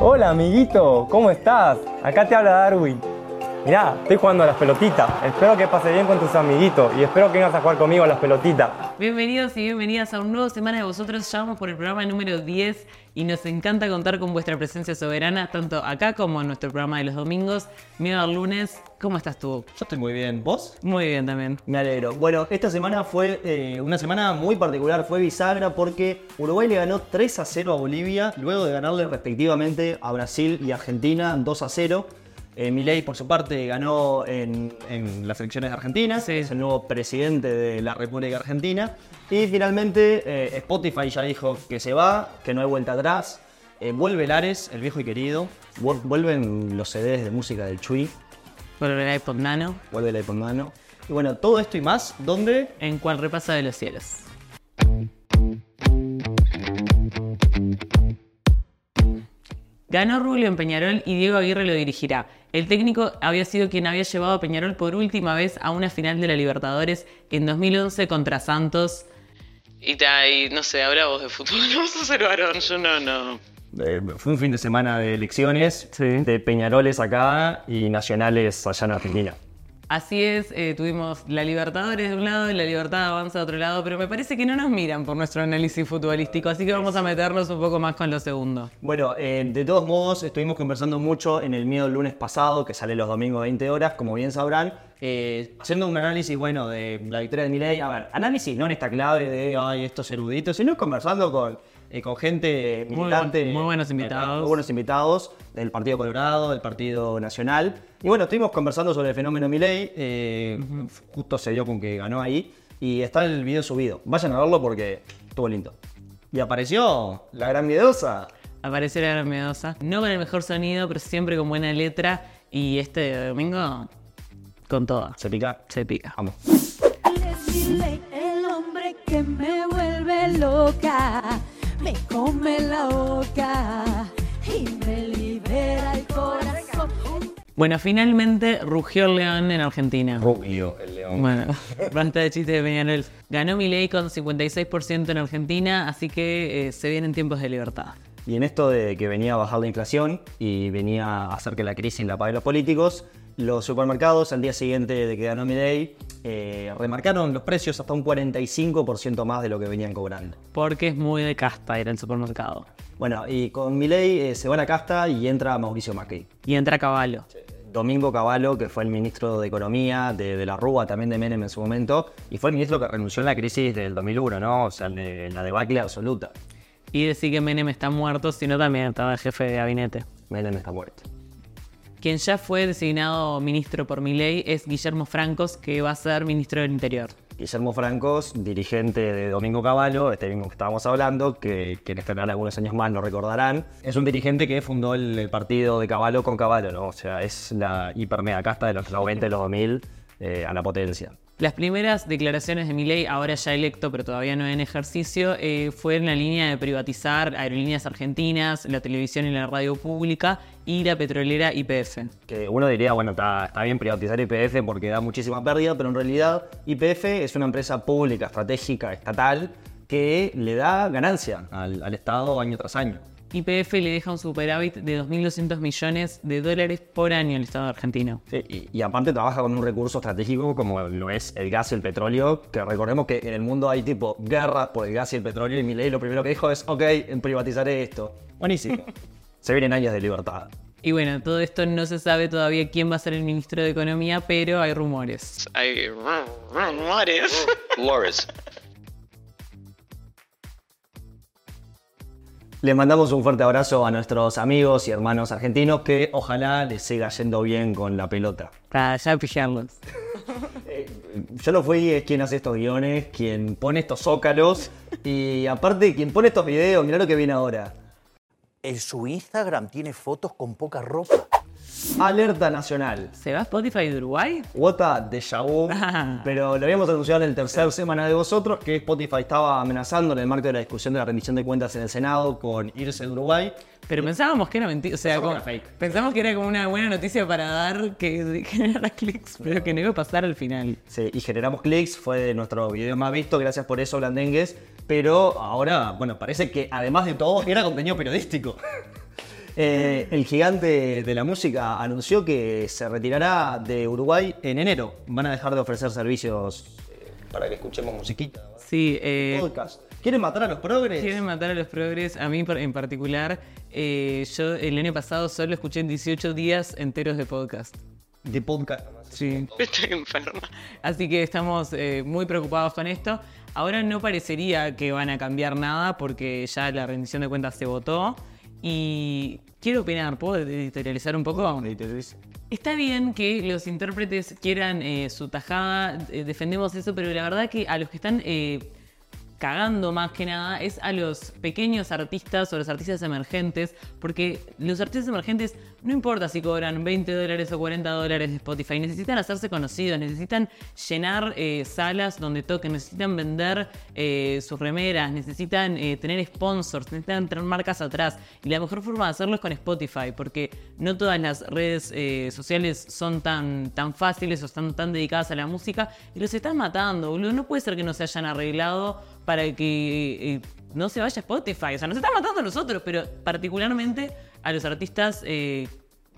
Hola, amiguito, ¿cómo estás? Acá te habla Darwin. Mirá, estoy jugando a las pelotitas. Espero que pase bien con tus amiguitos y espero que vengas a jugar conmigo a las pelotitas. Bienvenidos y bienvenidas a un nuevo Semana de Vosotros. Ya vamos por el programa número 10 y nos encanta contar con vuestra presencia soberana, tanto acá como en nuestro programa de los domingos. Miedo al lunes, ¿cómo estás tú? Yo estoy muy bien. ¿Vos? Muy bien también. Me alegro. Bueno, esta semana fue eh, una semana muy particular, fue bisagra porque Uruguay le ganó 3 a 0 a Bolivia, luego de ganarle respectivamente a Brasil y Argentina 2 a 0. Eh, Milei, por su parte, ganó en, en las elecciones de Argentina, Sí. es el nuevo presidente de la República Argentina. Y finalmente eh, Spotify ya dijo que se va, que no hay vuelta atrás. Eh, vuelve Lares, el viejo y querido. Vuel- Vuelven los CDs de música del Chui, Por el iPod Nano, vuelve el iPod Nano. Y bueno, todo esto y más, ¿dónde? en cual repasa de los cielos. Ganó Rubio en Peñarol y Diego Aguirre lo dirigirá. El técnico había sido quien había llevado a Peñarol por última vez a una final de la Libertadores en 2011 contra Santos. Y, ta- y no sé, habrá vos de fútbol, no vas a ser varón, yo no, no. Eh, fue un fin de semana de elecciones, Sí. de Peñaroles acá y nacionales allá en Argentina. Así es, eh, tuvimos la Libertadores de un lado y la Libertad Avanza de otro lado, pero me parece que no nos miran por nuestro análisis futbolístico, así que vamos a meternos un poco más con lo segundo. Bueno, eh, de todos modos, estuvimos conversando mucho en el miedo el lunes pasado, que sale los domingos 20 horas, como bien sabrán, eh, haciendo un análisis, bueno, de la victoria de Milei. A ver, análisis no en esta clave de, estos eruditos, sino conversando con, eh, con gente Muy militante. buen- muy buenos eh, invitados. muy buenos invitados del Partido Colorado, del Partido Nacional. Y bueno, estuvimos conversando sobre el fenómeno Milei. eh, Justo se dio con que ganó ahí. Y está el video subido. Vayan a verlo porque estuvo lindo. Y apareció la gran miedosa. Apareció la gran miedosa, no con el mejor sonido, pero siempre con buena letra, y este domingo con toda. Se pica. Se pica. Vamos. El hombre que me vuelve loca, me come la boca y me libera el corazón. Bueno, finalmente rugió el león en Argentina. Rubio, el león. Bueno, basta de chistes de Peñarol. Ganó Milei con 56% en Argentina, así que eh, se vienen tiempos de libertad. Y en esto de que venía a bajar la inflación y venía a hacer que la crisis la paguen los políticos, los supermercados al día siguiente de que ganó Milei eh, remarcaron los precios hasta un 45% más de lo que venían cobrando. Porque es muy de casta ir al supermercado. Bueno, y con Milei eh, se va a la casta y entra Mauricio Macri. Y entra Caballo. Domingo Cavallo, que fue el ministro de Economía de, de la Rúa, también de Menem en su momento, y fue el ministro que renunció en la crisis del 2001, ¿no? O sea, en de- en la debacle absoluta. Y decir que Menem está muerto, sino también estaba el jefe de gabinete. Menem está muerto. Quien ya fue designado ministro por Milei es Guillermo Francos, que va a ser ministro del Interior. Guillermo Francos, dirigente de Domingo Cavallo, este mismo que estábamos hablando, que quienes tendrán algunos años más lo recordarán, es un dirigente que fundó el, partido de Cavallo con Cavallo, ¿no? O sea, es la hiper mega casta de los 90 y los 2000 eh, a la potencia. Las primeras declaraciones de Milei, ahora ya electo, pero todavía no en ejercicio, eh, fue en la línea de privatizar aerolíneas argentinas, la televisión y la radio pública y la petrolera YPF. Que uno diría, bueno, está, bien privatizar IPF porque da muchísima pérdida, pero en realidad IPF es una empresa pública, estratégica, estatal, que le da ganancia al, al Estado año tras año. YPF le deja un superávit de 2.200 millones de dólares por año al Estado argentino. Sí, y, y aparte trabaja con un recurso estratégico como lo es el gas y el petróleo, que recordemos que en el mundo hay tipo guerra por el gas y el petróleo y Milei lo primero que dijo es, ok, privatizaré esto. Buenísimo. Se vienen años de libertad. Y bueno, todo esto no se sabe todavía quién va a ser el ministro de Economía, pero hay rumores. Hay rumores. Loris. Le mandamos un fuerte abrazo a nuestros amigos y hermanos argentinos que ojalá les siga yendo bien con la pelota. Para ya pillarlos. Yo no fui es quien hace estos guiones, quien pone estos zócalos y aparte quien pone estos videos, mirá lo que viene ahora. En su Instagram tiene fotos con poca ropa. Alerta nacional. ¿Se va Spotify de Uruguay? Wota de vu, Ah. pero lo habíamos anunciado en el tercer semana de vosotros que Spotify estaba amenazando en el marco de la discusión de la rendición de cuentas en el Senado con irse de Uruguay. Pero pensábamos que era mentira, o sea, Pensamos como- que era fake. pensamos que era como una buena noticia para dar que generara clics, pero que no iba a pasar al final. Sí, y generamos clics, fue de nuestro video más visto, gracias por eso, Blandengues. Pero ahora, bueno, parece que además de todo era contenido periodístico. Eh, el gigante de la música anunció que se retirará de Uruguay en enero. Van a dejar de ofrecer servicios eh, para que escuchemos musiquita. Sí, eh, Podcast. ¿Quieren matar a los progres? quieren matar a los progres. A mí en particular, eh, yo el año pasado solo escuché 18 días enteros de podcast. De podcast. Sí. Estoy enferma. Así que estamos eh, muy preocupados con esto. Ahora no parecería que van a cambiar nada porque ya la rendición de cuentas se votó. Y quiero opinar, ¿puedo editorializar un poco? Está bien que los intérpretes quieran eh, su tajada, eh, defendemos eso, pero la verdad que a los que están eh, cagando más que nada es a los pequeños artistas o los artistas emergentes, porque los artistas emergentes no importa si cobran 20 dólares o 40 dólares de Spotify, necesitan hacerse conocidos, necesitan llenar eh, salas donde toquen, necesitan vender eh, sus remeras, necesitan eh, tener sponsors, necesitan tener marcas atrás. Y la mejor forma de hacerlo es con Spotify, porque no todas las redes sociales son tan, tan fáciles o están tan dedicadas a la música y los están matando, boludo. No puede ser que no se hayan arreglado para que no se vaya Spotify. O sea, nos están matando a nosotros, pero particularmente a los artistas eh,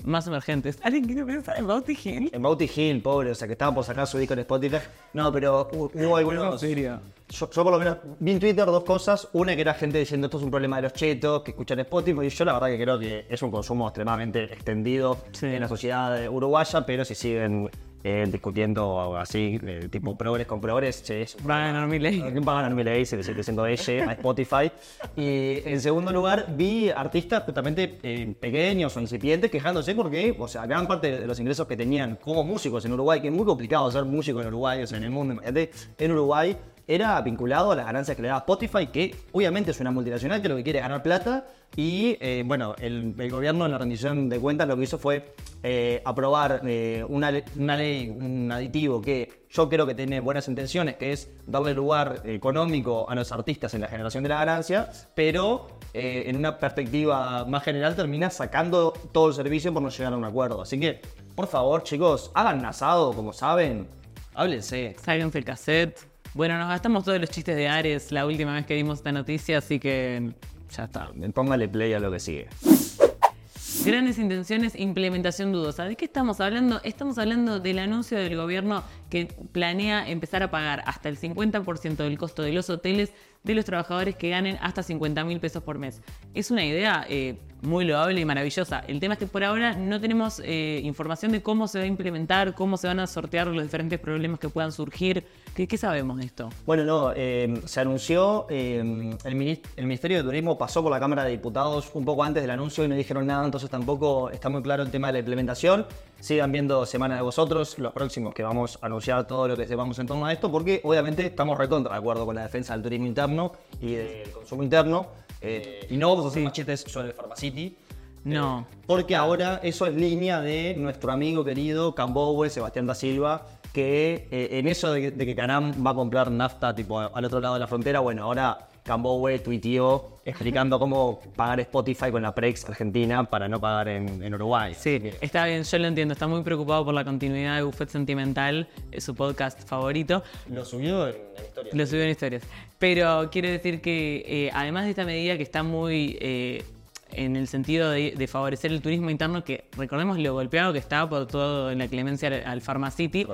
más emergentes. ¿Alguien quiere pensar en Bauti Hill? En Bauti Hill, pobre, o sea, que estaba por sacar su disco en Spotify. No, pero hu- hubo algunos... serio? Yo, yo por lo menos vi en Twitter dos cosas. Una que era gente diciendo esto es un problema de los chetos que escuchan Spotify. Y yo la verdad que creo que es un consumo extremadamente extendido Sí. en la sociedad uruguaya, pero si siguen eh, discutiendo así, eh, tipo progres con progres, che, es Van a ganar mi ley. ¿Quién pagan a Miley? Se le sigue diciendo ella a Spotify. Y en segundo lugar, vi artistas justamente eh, pequeños o incipientes quejándose porque, o sea, gran parte de los ingresos que tenían como músicos en Uruguay, que es muy complicado ser músico en Uruguay, o sea, en el mundo, imagínate, en Uruguay, era vinculado a las ganancias que le daba Spotify, que obviamente es una multinacional que lo que quiere es ganar plata. Y eh, bueno, el, el gobierno en la rendición de cuentas lo que hizo fue eh, aprobar eh, una, una ley, un aditivo que yo creo que tiene buenas intenciones, que es darle lugar económico a los artistas en la generación de la ganancia, pero eh, en una perspectiva más general termina sacando todo el servicio por no llegar a un acuerdo. Así que, por favor, chicos, hagan asado, como saben, háblense. Sáquense el. Bueno, nos gastamos todos los chistes de Ares la última vez que dimos esta noticia, así que ya está. Póngale play a lo que sigue. Grandes intenciones, implementación dudosa. ¿De qué estamos hablando? Estamos hablando del anuncio del gobierno que planea empezar a pagar hasta el 50% del costo de los hoteles de los trabajadores que ganen hasta 50 mil pesos por mes. Es una idea eh, muy loable y maravillosa. El tema es que por ahora no tenemos eh, información de cómo se va a implementar, cómo se van a sortear los diferentes problemas que puedan surgir. ¿Qué, qué sabemos de esto? Bueno, no, eh, se anunció, eh, el, el Ministerio de Turismo pasó por la Cámara de Diputados un poco antes del anuncio y no dijeron nada, entonces tampoco está muy claro el tema de la implementación. Sigan viendo Semana de Vosotros, los próximos que vamos a anunciar todo lo que sepamos en torno a esto, porque obviamente estamos recontra de acuerdo con la defensa del turismo interno y del consumo interno. eh, y no vamos a hacer más chistes sobre el Pharmacity. No. Porque ahora eso es línea de nuestro amigo querido Cambowe, Sebastián da Silva, que eh, en eso de, que- de que Canam va a comprar nafta tipo al otro lado de la frontera, bueno, ahora Cambowe tuiteó explicando cómo pagar Spotify con la Prex Argentina para no pagar en, en Uruguay. Sí, está bien, yo lo entiendo. Está muy preocupado por la continuidad de Buffet Sentimental, es su podcast favorito. Lo subió en, en historia. Lo subió en historias. Pero quiero decir que eh, además de esta medida que está muy eh, en el sentido de, de favorecer el turismo interno, que recordemos lo golpeado que está por todo en la clemencia al, Pharmacity.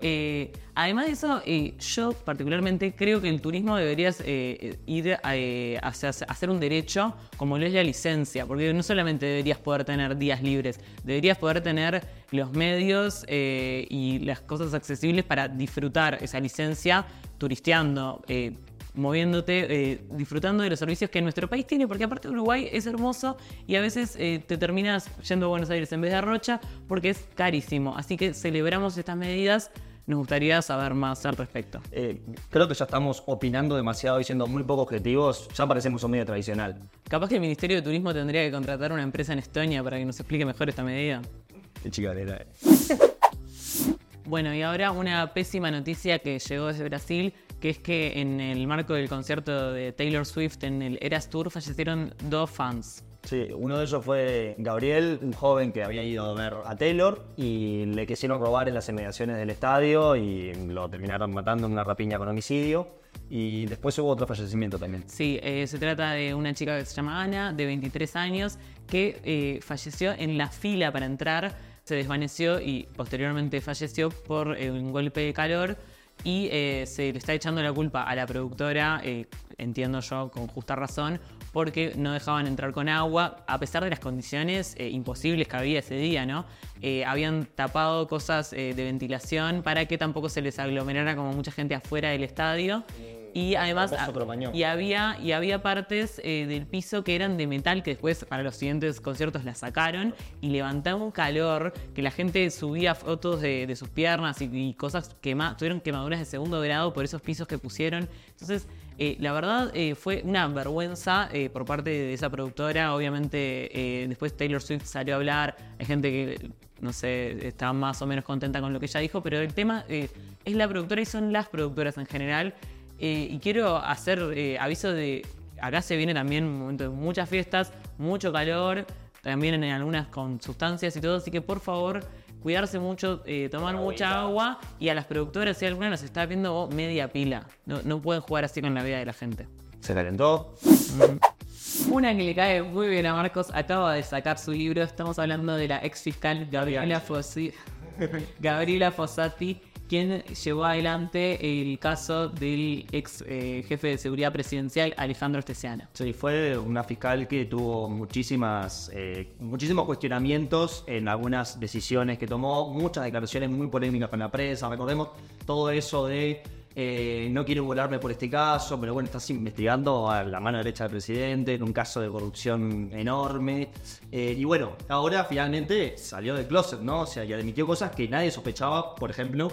Eh, además de eso, eh, yo particularmente creo que el turismo debería eh, ir a, hacia- hacer un derecho como lo es la licencia, porque no solamente deberías poder tener días libres, deberías poder tener los medios y las cosas accesibles para disfrutar esa licencia turisteando. Moviéndote, eh, disfrutando de los servicios que nuestro país tiene, porque aparte Uruguay es hermoso y a veces eh, te terminas yendo a Buenos Aires en vez de a Rocha porque es carísimo. Así que celebramos estas medidas, nos gustaría saber más al respecto. Eh, creo que ya estamos opinando demasiado y siendo muy poco objetivos. Ya parecemos un medio tradicional. Capaz que el Ministerio de Turismo tendría que contratar una empresa en Estonia para que nos explique mejor esta medida. Qué chicanera. Bueno, y ahora una pésima noticia que llegó desde Brasil, que es que en el marco del concierto de Taylor Swift en el Eras Tour fallecieron dos fans. Sí, uno de ellos fue Gabriel, un joven que había ido a ver a Taylor y le quisieron robar en las inmediaciones del estadio y lo terminaron matando en una rapiña con homicidio. Y después hubo otro fallecimiento también. Sí, eh, se trata de una chica que se llama Ana, de 23 años, que eh, falleció en la fila para entrar, se desvaneció y posteriormente falleció por eh, un golpe de calor y eh, se le está echando la culpa a la productora, eh, entiendo yo con justa razón, porque no dejaban entrar con agua, a pesar de las condiciones eh, imposibles que había ese día, ¿no? Habían tapado cosas de ventilación para que tampoco se les aglomerara como mucha gente afuera del estadio. Y además, otro baño. y había, y había partes eh, del piso que eran de metal que después para los siguientes conciertos las sacaron y levantaba un calor que la gente subía fotos de, de sus piernas y, y cosas que tuvieron quemaduras de segundo grado por esos pisos que pusieron. Entonces, eh, la verdad eh, fue una vergüenza eh, por parte de esa productora. Obviamente, eh, después Taylor Swift salió a hablar. Hay gente que, no sé, está más o menos contenta con lo que ella dijo, pero el tema eh, es la productora y son las productoras en general. Eh, y quiero hacer eh, aviso de. Acá se viene también muchas fiestas, mucho calor, también en algunas con sustancias y todo, así que por favor, cuidarse mucho, eh, tomar mucha agua y a las productoras, si alguna nos está viendo oh, media pila. No, no pueden jugar así con la vida de la gente. Se calentó. Una que le cae muy bien a Marcos acaba de sacar su libro. Estamos hablando de la ex fiscal Gabriela, Gabriela Fossati, quien llevó adelante el caso del ex eh, jefe de seguridad presidencial Alejandro Esteciano. Sí, fue una fiscal que tuvo muchísimas, eh, muchísimos cuestionamientos en algunas decisiones que tomó, muchas declaraciones muy polémicas con la prensa. Recordemos todo eso de eh, no quiero volarme por este caso, pero bueno, estás investigando a la mano derecha del presidente en un caso de corrupción enorme. Y bueno, ahora finalmente salió del closet, ¿no? O sea, y admitió cosas que nadie sospechaba, por ejemplo,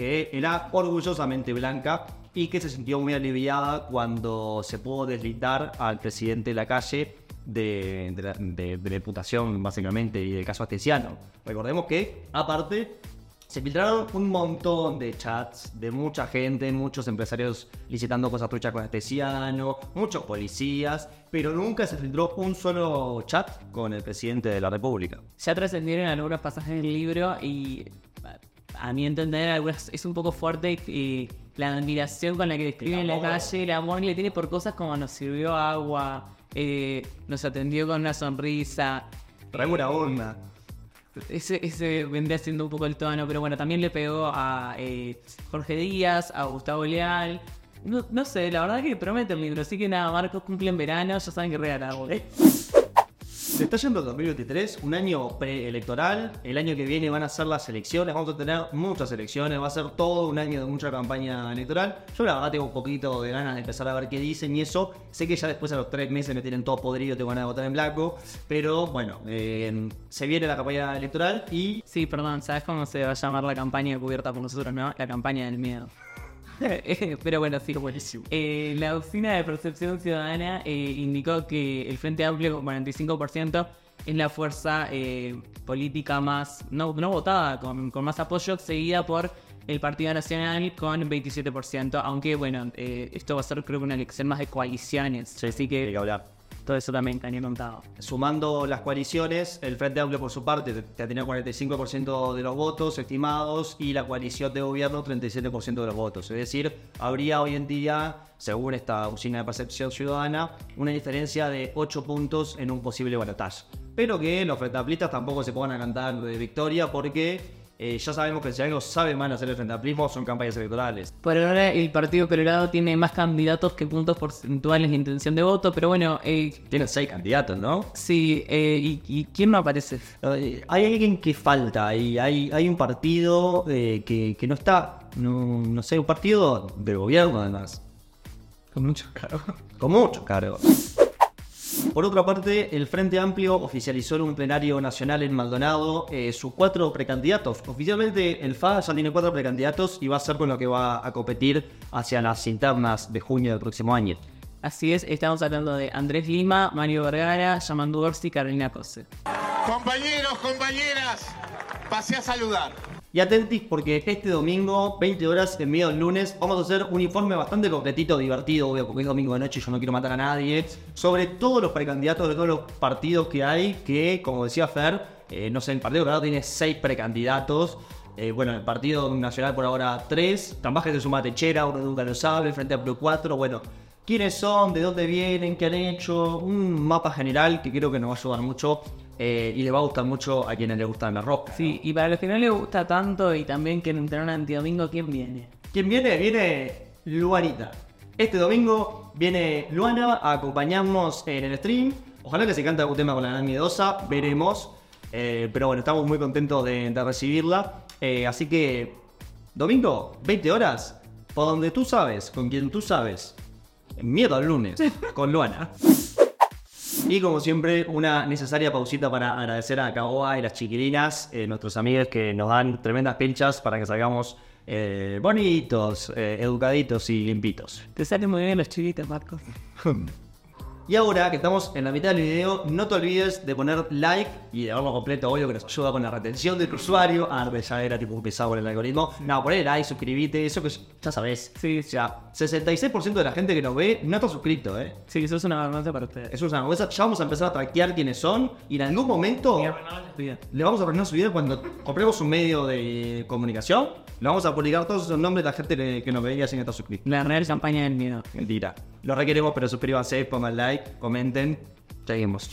que era orgullosamente blanca y que se sintió muy aliviada cuando se pudo deslindar al presidente de la calle de, de la, de- de la imputación, básicamente, y del caso Astesiano. Recordemos que, aparte, se filtraron un montón de chats de mucha gente, muchos empresarios licitando cosas truchas con Astesiano, muchos policías, pero nunca se filtró un solo chat con el presidente de la República. Ya trascendieron algunos pasajes del libro y a- mi entender es un poco fuerte y la admiración con la que describe en la calle, el amor que le tiene por cosas como nos sirvió agua, eh, nos atendió con una sonrisa. Traemos una onda. Ese, ese vendría siendo un poco el tono, pero bueno, también le pegó a eh, Jorge Díaz, a Gustavo Leal. No, no sé, la verdad que promete el libro, así que nada, Marcos cumple en verano, ya saben que regalar. ¿eh? Se está yendo el 2023, un año preelectoral. El año que viene van a ser las elecciones, vamos a tener muchas elecciones, va a ser todo un año de mucha campaña electoral. Yo la verdad tengo un poquito de ganas de empezar a ver qué dicen y eso. Sé que ya después a los tres meses me tienen todo podrido, tengo ganas de votar en blanco. Pero bueno, eh, se viene la campaña electoral y Sí, perdón, ¿sabes cómo se va a llamar la campaña cubierta por nosotros, no? La campaña del miedo. Pero bueno, sí. buenísimo. Eh, la oficina de percepción ciudadana eh, indicó que el Frente Amplio con 45% es la fuerza eh, política más no, no votada, con, con más apoyo, seguida por el Partido Nacional con 27%, aunque bueno, eh, esto va a ser creo que una elección más de coaliciones, así hay que que hablar. Todo eso también tenía contado. Sumando las coaliciones, el Frente Amplio por su parte te- tenía 45% de los votos estimados y la coalición de gobierno 37% de los votos. Es decir, habría hoy en día, según esta oficina de percepción ciudadana, una diferencia de 8 puntos en un posible balotaje. Pero que los Frente Amplistas tampoco se pongan a cantar de victoria porque eh, ya sabemos que si algo sabe mal hacer el Frente Amplismo son campañas electorales. Por ahora el Partido Colorado tiene más candidatos que puntos porcentuales de intención de voto, pero bueno, eh, Tienen 6 candidatos, ¿no? sí, eh, y, y quién no aparece? Hay alguien que falta y hay, hay un partido eh, que, que no está, no, no sé, un partido del gobierno además, Con mucho cargo. con mucho cargo. Por otra parte, el Frente Amplio oficializó en un plenario nacional en Maldonado eh, sus cuatro precandidatos. Oficialmente el FA ya tiene cuatro precandidatos y va a ser con lo que va a competir hacia las internas de junio del próximo año. Así es, estamos hablando de Andrés Lima, Mario Vergara, Yamandu Orsi y Carolina Cose. Compañeros, compañeras, pasé a saludar. Y atentis porque este domingo, 20 horas en medio del lunes, vamos a hacer un informe bastante completito, divertido, obvio, porque es domingo de noche y yo no quiero matar a nadie, sobre todos los precandidatos de todos los partidos que hay, que, como decía Fer, eh, no sé, el Partido Colorado tiene seis precandidatos. Eh, bueno, el partido nacional por ahora 3. Capaz que se suma Techera, uno nunca lo sabe, frente a Pro 4. Bueno, quiénes son, de dónde vienen, qué han hecho. Un mapa general que creo que nos va a ayudar mucho eh, y le va a gustar mucho a quienes les gustan las roscas. Sí, y para los que no les gusta tanto y también quieren tener un antidomingo, ¿quién viene? ¿Quién viene? Viene Luanita. Este domingo viene Luana a acompañarnos en el stream. Ojalá que se cante algún tema con la Nan Miedosa, veremos. Eh, pero bueno, estamos muy contentos de, de recibirla. Eh, así que, domingo, 20 horas, por donde tú sabes, con quien tú sabes. Miedo al lunes, con Luana. Y como siempre, una necesaria pausita para agradecer a Caoa y las chiquilinas, eh, nuestros amigos que nos dan tremendas pinchas para que salgamos eh, bonitos, eh, educaditos y limpitos. Te salen muy bien los chiquitos, Marcos. Y ahora que estamos en la mitad del video, no te olvides de poner like y de verlo completo, obvio que nos ayuda con la retención del usuario. Ah, ya era tipo pesado con el algoritmo. No, poner like, suscribite, eso que ya sabes. Sí, Ya, 66% de la gente que nos ve no está suscrito, ¿eh. Sí, eso es una vergüenza para ustedes. Eso es una vergüenza. Ya vamos a empezar a traquear quiénes son y en algún momento le vamos a poner su video cuando compremos un medio de comunicación. Le vamos a publicar todos esos nombres de la gente que- que nos veía sin estar suscrito. La real campaña del miedo. Mentira. Lo requeremos, pero suscríbanse, pongan like, comenten. Seguimos.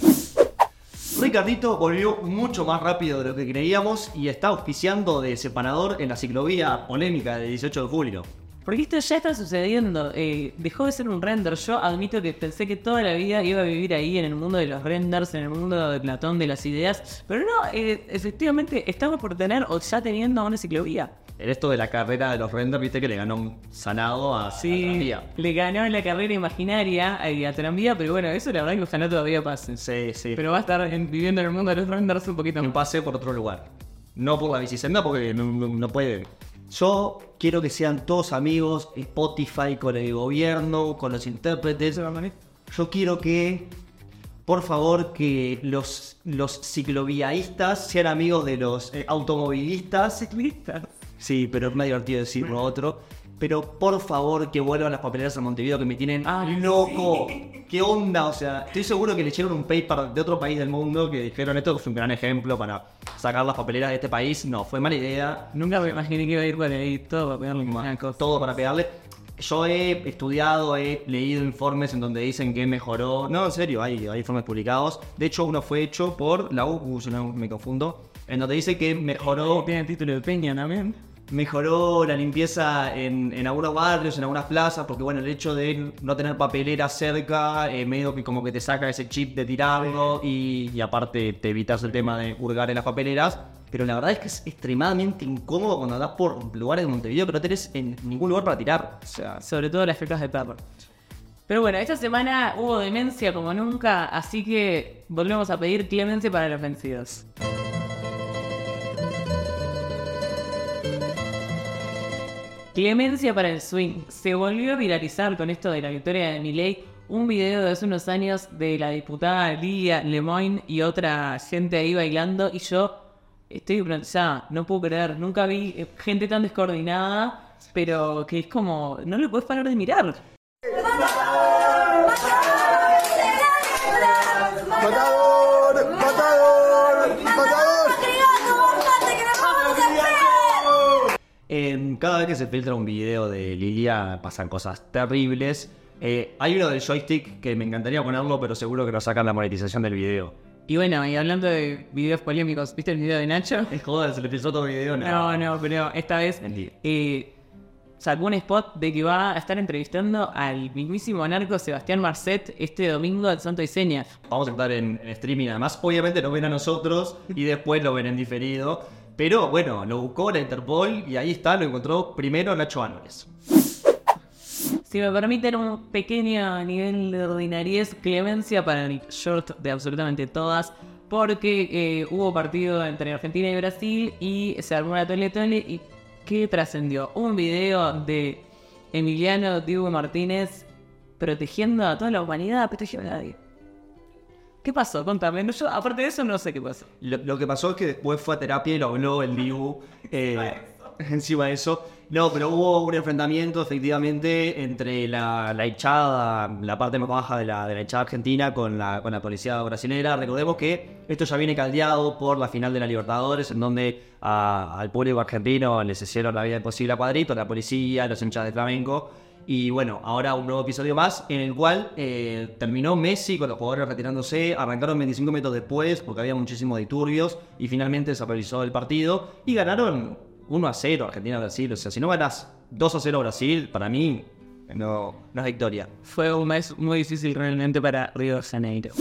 Ricardito volvió mucho más rápido de lo que creíamos y está auspiciando de separador en la ciclovía polémica del 18 de julio. Porque esto ya está sucediendo. eh, dejó de ser un render. Yo admito que pensé que toda la vida iba a vivir ahí en el mundo de los renders, en el mundo de Platón, de las ideas. Pero no, eh, efectivamente, estamos por tener o ya teniendo una ciclovía. En esto de la carrera de los renders, viste que le ganó un sanado a Sí, Tranvía. le ganó en la carrera imaginaria eh, a Tranvía, pero bueno, eso la verdad que ojalá todavía pase. Sí, sí. Pero va a estar en- viviendo en el mundo de los renders un poquito más. pase por otro lugar. No por la bicisenda porque no, no- no puede. Yo quiero que sean todos amigos, Spotify con el gobierno, con los intérpretes. Yo quiero que, por favor, que los, los cicloviaístas sean amigos de los eh, automovilistas. Ciclistas. Sí, pero es más divertido decir lo otro. Pero por favor que vuelvan las papeleras a Montevideo que me tienen Ah, loco. ¿Qué onda? O sea, estoy seguro que le echaron un paper de otro país del mundo que dijeron esto es un gran ejemplo para sacar las papeleras de este país. No, fue mala idea. Nunca me imaginé que iba a ir por ahí todo para pegarle cosa. Todo para pegarle. Yo he estudiado, he leído informes en donde dicen que mejoró. No, en serio, hay, hay informes publicados. De hecho, uno fue hecho por la U, si no me confundo, en donde dice que mejoró Tiene título de Peña también. Mejoró la limpieza en, algunos barrios, en algunas plazas, porque bueno, el hecho de no tener papelera cerca, eh, medio que como que te saca ese chip de tirarlo y, y aparte te evitas el tema de hurgar en las papeleras. Pero la verdad es que es extremadamente incómodo cuando andás por lugares de Montevideo que no tenés en ningún lugar para tirar. O sea, Sobre todo las fecas de perro. Pero bueno, esta semana hubo demencia como nunca, así que volvemos a pedir clemencia para los vencidos. Clemencia para el swing. Se volvió a viralizar con esto de la victoria de Milei un video de hace unos años de la diputada Lidia Lemoyne y otra gente ahí bailando y yo estoy hipnotizada, no puedo creer, nunca vi eh, gente tan descoordinada, pero que es como, no le puedes parar de mirar. Cada vez que se filtra un video de Lilia pasan cosas terribles. Eh, hay uno del joystick que me encantaría ponerlo, pero seguro que nos sacan la monetización del video. Y bueno, y hablando de videos polémicos, ¿viste el video de Nacho? Es joder, se le filtró otro video. No, no, pero esta vez eh, sacó un spot de que va a estar entrevistando al mismísimo narco Sebastián Marcet este domingo al Santo y Seña. Vamos a estar en, en streaming además. Obviamente lo ven a nosotros y después lo ven en diferido. Pero bueno, lo buscó la Interpol y ahí está, lo encontró primero Nacho Álvarez. Si me permiten un pequeño nivel de ordinariez, clemencia para el short de absolutamente todas, porque eh, hubo partido entre Argentina y Brasil y se armó una tole tole y ¿qué trascendió? Un video de Emiliano Diego Martínez protegiendo a toda la humanidad, protegiendo a nadie. ¿Qué pasó? Contame. No, yo, aparte de eso, no sé qué pasó. Lo, lo que pasó es que después fue a terapia y lo habló el Dibu eh, encima de eso. No, pero hubo un enfrentamiento efectivamente entre la, la hinchada, la parte más baja de la, de la hinchada argentina con la, con la policía brasilera. Recordemos que esto ya viene caldeado por la final de la Libertadores, en donde a- al público argentino les hicieron la vida imposible a cuadrito, la policía, los hinchas de flamenco. Y bueno, ahora un nuevo episodio más en el cual eh, terminó Messi con los jugadores retirándose, arrancaron 25 minutos después porque había muchísimos disturbios y finalmente se realizó el partido y ganaron 1 a 0 Argentina-Brasil. O sea, si no ganas 2 a 0 Brasil, para mí no, no es victoria. Fue un mes muy difícil realmente para Río de Janeiro.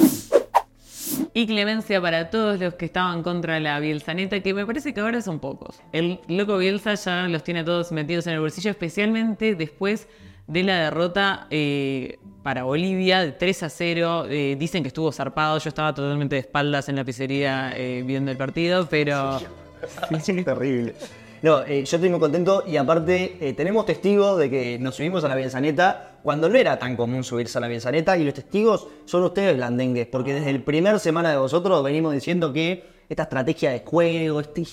Y clemencia para todos los que estaban contra la Bielsaneta, que me parece que ahora son pocos. El loco Bielsa ya los tiene a todos metidos en el bolsillo, especialmente después de la derrota eh, para Bolivia de 3 a 0. Eh, dicen que estuvo zarpado, yo estaba totalmente de espaldas en la pizzería eh, viendo el partido, pero... terrible. No, yo estoy muy contento y aparte tenemos testigos de que nos subimos a la Bielsaneta cuando no era tan común subirse a la Bielsaneta y los testigos son ustedes blandengues, porque desde el primer semana de vosotros venimos diciendo que esta estrategia de juego, este...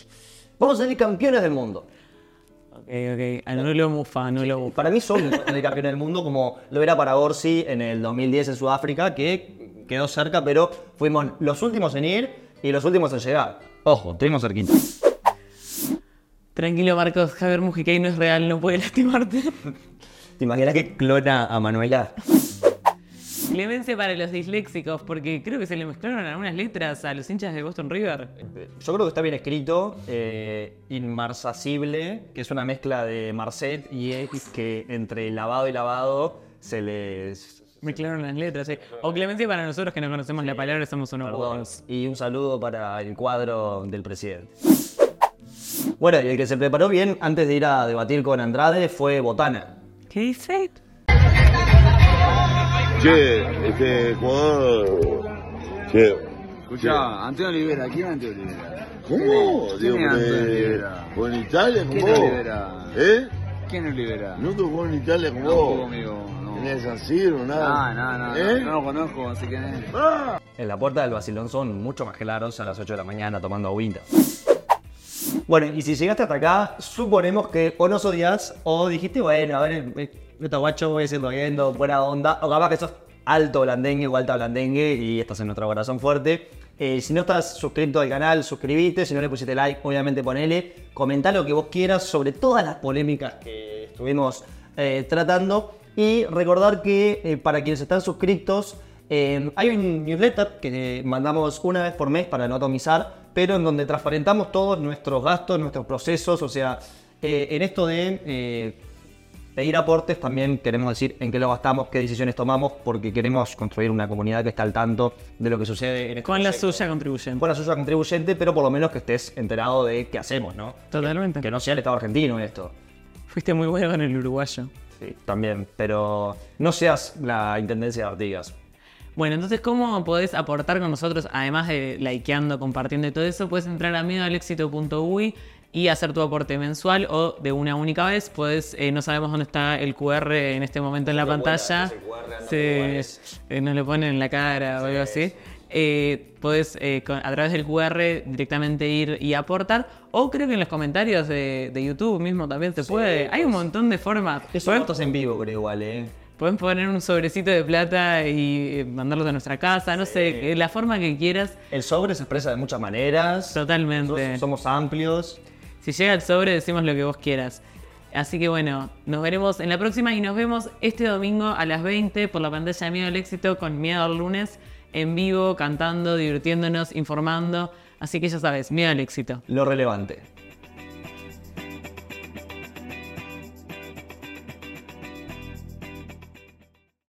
vamos a ser campeones del mundo. Ok, ok, anulo Mufa, anulo Mufa. Para mí son el campeón del mundo como lo era para Orsi en el 2010 en Sudáfrica, que quedó cerca, pero fuimos los últimos en ir y los últimos en llegar. Ojo, estuvimos cerquita. Tranquilo Marcos, Javier Mujicay no es real, no puede lastimarte. ¿Te imaginas que clona a Manuela? Clemencia para los disléxicos, porque creo que se le mezclaron algunas letras a los hinchas de Boston River. Yo creo que está bien escrito, eh, inmarsacible, que es una mezcla de Marcet y X que entre lavado y lavado se les... Mezclaron las letras, sí. O clemencia para nosotros que no conocemos la palabra, somos unos bobos. Y un saludo para el cuadro del presidente. Bueno, y el que se preparó bien antes de ir a debatir con Andrade fue Botana. ¿Qué dice? Che, este jugador. Che. Escuchá, Antonio Olivera, ¿quién es Antonio Olivera? ¿Cómo? ¿Quién Digo, es Antonio eh, Olivera? ¿Jugó en Italia con ¿Quién vos? es Olivera? ¿Eh? ¿Quién es Olivera? Nunca jugó en Italia con No jugó conmigo, no. En San Siro, nada. Ah, no, no, ¿Eh? no, no lo conozco, no sé quién es. En la puerta del Basilón son mucho más claros a las 8 de la mañana tomando agüita. Bueno, y si llegaste hasta acá, suponemos que o nos odias o dijiste, bueno, a ver, este guacho voy seguir viendo, buena onda, o capaz que sos alto blandengue o alta blandengue y estás en nuestro corazón fuerte. Eh, si no estás suscrito al canal, suscríbete, si no le pusiste like, obviamente ponele, comenta lo que vos quieras sobre todas las polémicas que estuvimos eh, tratando. Y recordar que eh, para quienes están suscritos, hay un newsletter que mandamos una vez por mes para no atomizar, pero en donde transparentamos todos nuestros gastos, nuestros procesos, o sea, en esto de pedir aportes también queremos decir en qué lo gastamos, qué decisiones tomamos, porque queremos construir una comunidad que está al tanto de lo que sucede en este Con la suya contribuyente. Con la suya contribuyente, pero por lo menos que estés enterado de qué hacemos, ¿no? Totalmente. Que no sea el Estado argentino esto. Fuiste muy bueno con el uruguayo. Sí, también, pero no seas la Intendencia de Artigas. Bueno, entonces, ¿cómo podés aportar con nosotros? Además de likeando, compartiendo y todo eso, puedes entrar a miedoalexito.ui y hacer tu aporte mensual o de una única vez. Puedes, eh, no sabemos dónde está el QR en este momento en la pantalla. Sí, eh, nos lo ponen en la cara o algo así. Eh, puedes eh, a través del QR directamente ir y aportar. O creo que en los comentarios de, de YouTube mismo también se puede. Hay un montón de formas. Eso fotos en vivo, creo igual, ¿eh? Pueden poner un sobrecito de plata y eh, mandarlos a nuestra casa, no sé, la forma que quieras, El sobre se expresa de muchas maneras. totalmente. Nosotros somos amplios. Si llega el sobre, decimos lo que vos quieras. Así que bueno, nos veremos en la próxima y nos vemos este domingo a las 20 por la pantalla de Miedo al Éxito con Miedo al Lunes en vivo, cantando, divirtiéndonos, informando. Así que ya sabes, Miedo al Éxito. Lo relevante.